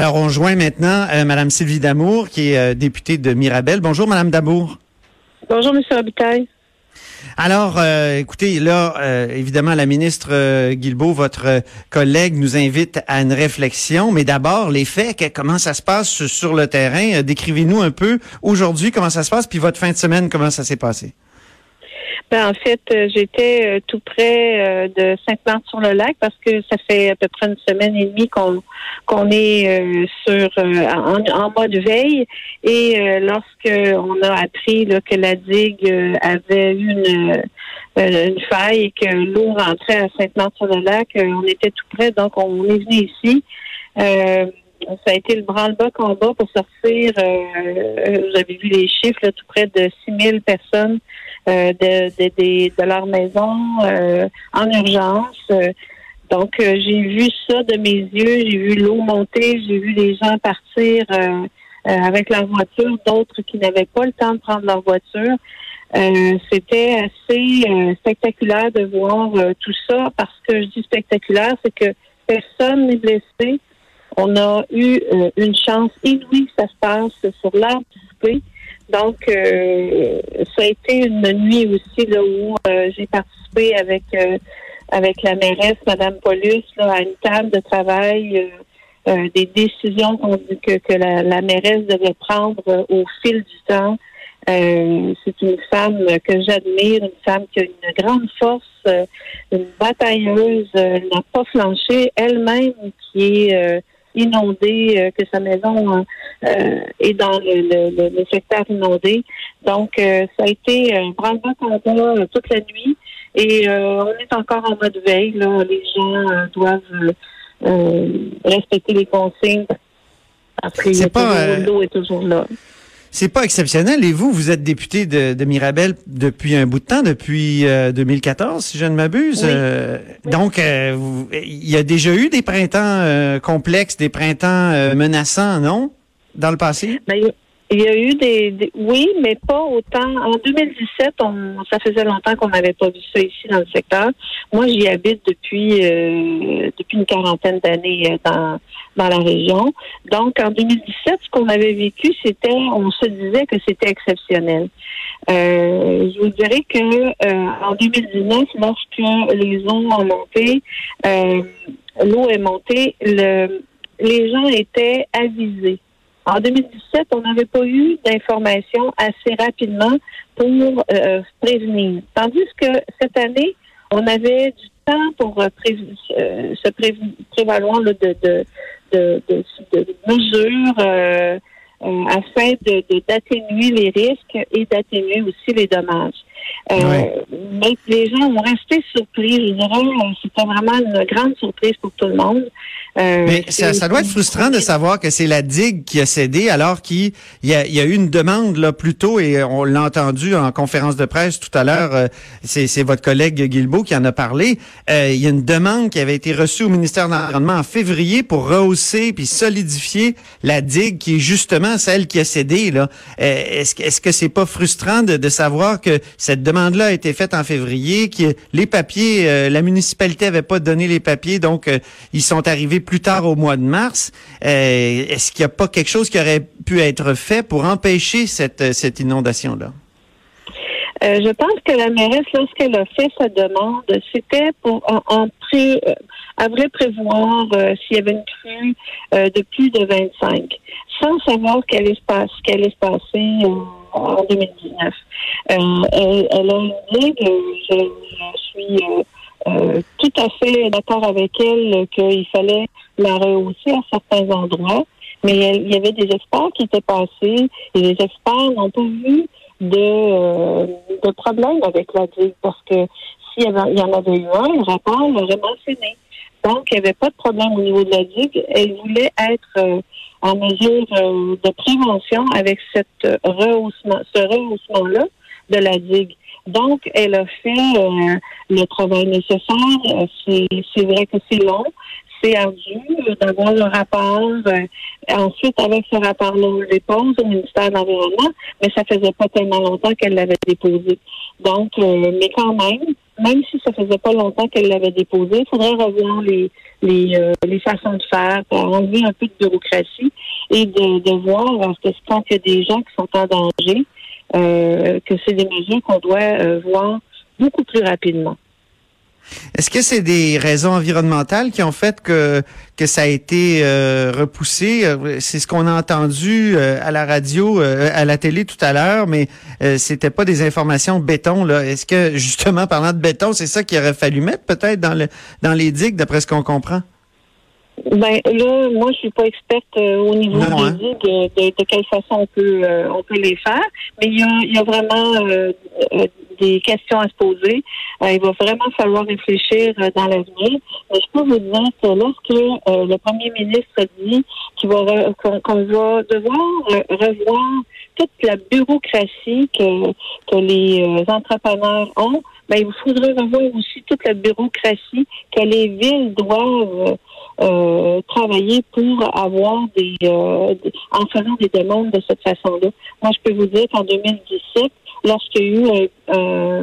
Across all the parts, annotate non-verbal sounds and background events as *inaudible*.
Alors, on joint maintenant euh, Madame Sylvie Damour, qui est euh, députée de Mirabel. Bonjour, Madame Damour. Bonjour, Monsieur Robitaille. Alors, euh, écoutez, là, évidemment, la ministre Guilbeault, votre collègue, nous invite à une réflexion. Mais d'abord, les faits, comment ça se passe sur le terrain? Décrivez-nous un peu aujourd'hui comment ça se passe, puis votre fin de semaine, comment ça s'est passé? Ben, en fait, euh, j'étais euh, tout près euh, de Sainte-Marthe-sur-le-Lac parce que ça fait à peu près une semaine et demie qu'on qu'on est sur en, en, mode veille. Et lorsque on a appris que la digue avait une une faille et que l'eau rentrait à Sainte-Marthe-sur-le-Lac, on était tout près, donc on est venu ici. ça a été le branle-bas combat pour sortir, vous avez vu les chiffres, tout près de 6000 personnes euh, de, de, de, leur maison euh, en urgence. Donc, euh, j'ai vu ça de mes yeux, j'ai vu l'eau monter, j'ai vu les gens partir avec leur voiture, d'autres qui n'avaient pas le temps de prendre leur voiture. C'était assez spectaculaire de voir tout ça parce que je dis spectaculaire, c'est que personne n'est blessé. On a eu une chance inouïe ça se passe sur l'arbre du donc, euh, ça a été une nuit aussi là où euh, j'ai participé avec euh, avec la mairesse, Madame Paulus, là, à une table de travail, des décisions qu'on dit que, que la, la, mairesse devait prendre au fil du temps. c'est une femme que j'admire, une femme qui a une grande force, une batailleuse, elle n'a pas flanché, elle-même qui est inondée, euh, que sa maison euh, euh, est dans le, secteur inondé. Donc, ça a été un grand combat toute la nuit et on est encore en mode veille. Là. Les gens doivent respecter les consignes. Après, l'eau est toujours là. C'est pas exceptionnel. Et vous, vous êtes député de, de Mirabel depuis un bout de temps, depuis 2014, euh, si je ne m'abuse. Euh, donc, euh, il y a déjà eu des printemps complexes, des printemps menaçants, non, dans le passé? Ben, il y a eu des, oui, mais pas autant. En 2017, on, ça faisait longtemps qu'on n'avait pas vu ça ici dans le secteur. Moi, j'y habite depuis euh, depuis une quarantaine d'années euh, dans dans la région. Donc, en 2017, ce qu'on avait vécu, c'était, on se disait que c'était exceptionnel. Euh, je vous dirais que en 2019, lorsque les eaux ont monté, l'eau est montée, le, les gens étaient avisés en 2017, on n'avait pas eu d'informations assez rapidement pour euh, prévenir. Tandis que cette année, on avait du temps pour euh, euh, se prévaloir de, de, de, de, mesures afin d'atténuer les risques et d'atténuer aussi les dommages. Mais les gens ont resté surpris. Je dirais, c'était vraiment une grande surprise pour tout le monde. Euh, Mais ça, ça, doit être frustrant de savoir que c'est la digue qui a cédé alors qu'il y a, il y a eu une demande là plus tôt et on l'a entendu en conférence de presse tout à l'heure. Euh, c'est, c'est votre collègue Guilbeault qui en a parlé. Euh, il y a une demande qui avait été reçue au ministère de l'Environnement en février pour rehausser puis solidifier la digue qui est justement celle qui a cédé. Là, est-ce, est-ce que c'est pas frustrant de, de savoir que cette demande-là a été faite en février, que les papiers, la municipalité avait pas donné les papiers, donc ils sont arrivés plus tard au mois de mars. Euh, est-ce qu'il n'y a pas quelque chose qui aurait pu être fait pour empêcher cette, cette inondation-là? Euh, je pense que la mairesse, lorsqu'elle a fait sa demande, c'était pour en, euh, elle prévoir s'il y avait une crue de plus de 25, sans savoir quel espace, quel allait se passer en 2019. Elle, a dit que je, je suis euh, tout à fait d'accord avec elle qu'il fallait la rehausser à certains endroits, mais il y avait des experts qui étaient passés et les experts n'ont pas vu de, euh, de problème avec la digue parce que s'il y, en avait eu un, le rapport l'aurait mentionné. Donc, il n'y avait pas de problème au niveau de la digue. Elle voulait être euh, en mesure de prévention avec cette rehaussement, ce rehaussement-là de la digue. Donc, elle a fait euh, le travail nécessaire. Euh, c'est vrai que c'est long, c'est ardu d'avoir le rapport. Euh, ensuite, avec ce rapport-là, on le dépose au ministère de l'Environnement, mais ça faisait pas tellement longtemps qu'elle l'avait déposé. Donc, mais quand même, même si ça faisait pas longtemps qu'elle l'avait déposé, il faudrait revoir les les, euh, les façons de faire, pour enlever un peu de bureaucratie et de, de voir que quand il y a des gens qui sont en danger, euh, que c'est des mesures qu'on doit euh, voir beaucoup plus rapidement. Est-ce que c'est des raisons environnementales qui ont fait que que ça a été euh, repoussé? C'est ce qu'on a entendu euh, à la radio, euh, à la télé tout à l'heure, mais c'était pas des informations béton là. Est-ce que *laughs* justement parlant de béton, c'est ça qu'il aurait fallu mettre peut-être dans le dans les digues, d'après ce qu'on comprend? Ben là, moi, je suis pas experte au niveau des hein. digues de, de, quelle façon on peut on peut les faire, mais il y a, il y a vraiment des questions à se poser. Euh, il va vraiment falloir réfléchir euh, dans l'avenir. Mais je peux vous dire que lorsque euh, le premier ministre dit qu'il va qu'on va devoir revoir toute la bureaucratie que, que les entrepreneurs ont, ben, il faudrait revoir aussi toute la bureaucratie que les villes doivent travailler pour avoir des, en faisant des demandes de cette façon-là. Moi, je peux vous dire qu'en 2017, lorsqu'il y a eu un, un,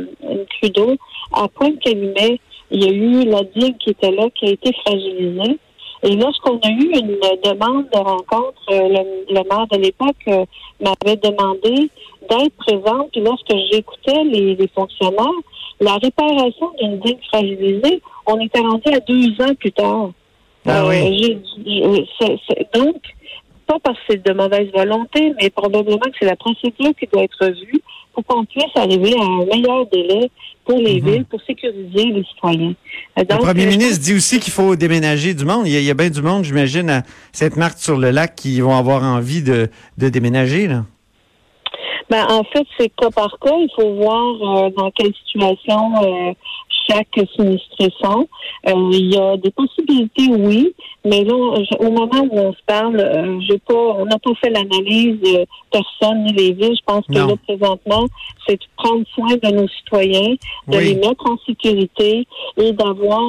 une d'eau, à Pointe-Calumet, il y a eu la digue qui était là, qui a été fragilisée. Et lorsqu'on a eu une demande de rencontre, euh, le, le maire de l'époque euh, m'avait demandé d'être présente. Puis lorsque j'écoutais les, les, fonctionnaires, la réparation d'une digue fragilisée, on était rendu à deux ans plus tard. Ah oui. Euh, donc, pas parce que c'est de mauvaise volonté, mais probablement que c'est la procédure qui doit être revue pour qu'on puisse arriver à un meilleur délai pour les mhm. villes, pour sécuriser les citoyens. le premier euh, ministre dit aussi qu'il faut déménager du monde. Il y a, bien du monde, j'imagine, à Sainte-Marthe-sur-le-Lac qui vont avoir envie de, de déménager. Là. Ben, en fait, c'est cas par cas. Il faut voir euh, dans quelle situation euh, chaque sinistré sont. Euh, il y a des possibilités, oui, mais là, au moment où on se parle, euh, j'ai pas, on n'a pas fait l'analyse de personne ni les villes. Je pense que là, présentement, c'est de prendre soin de nos citoyens, de les mettre en sécurité et d'avoir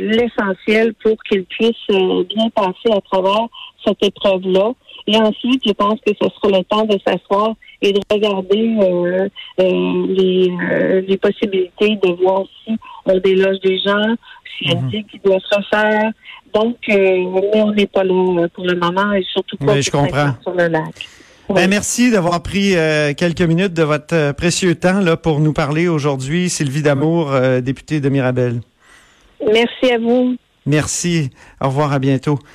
l'essentiel pour qu'ils puissent bien passer à travers cette épreuve-là. Et ensuite, je pense que ce sera le temps de s'asseoir et de regarder euh, euh, les, euh, les possibilités de voir si on déloge des gens, s'il y a mm qui doit se refaire. Donc, mais on n'est pas là pour le moment et surtout pas je comprends. sur le lac. Ben, merci d'avoir pris quelques minutes de votre précieux temps là, pour nous parler aujourd'hui. Sylvie Damour, députée de Mirabel. Merci à vous. Merci. Au revoir, à bientôt.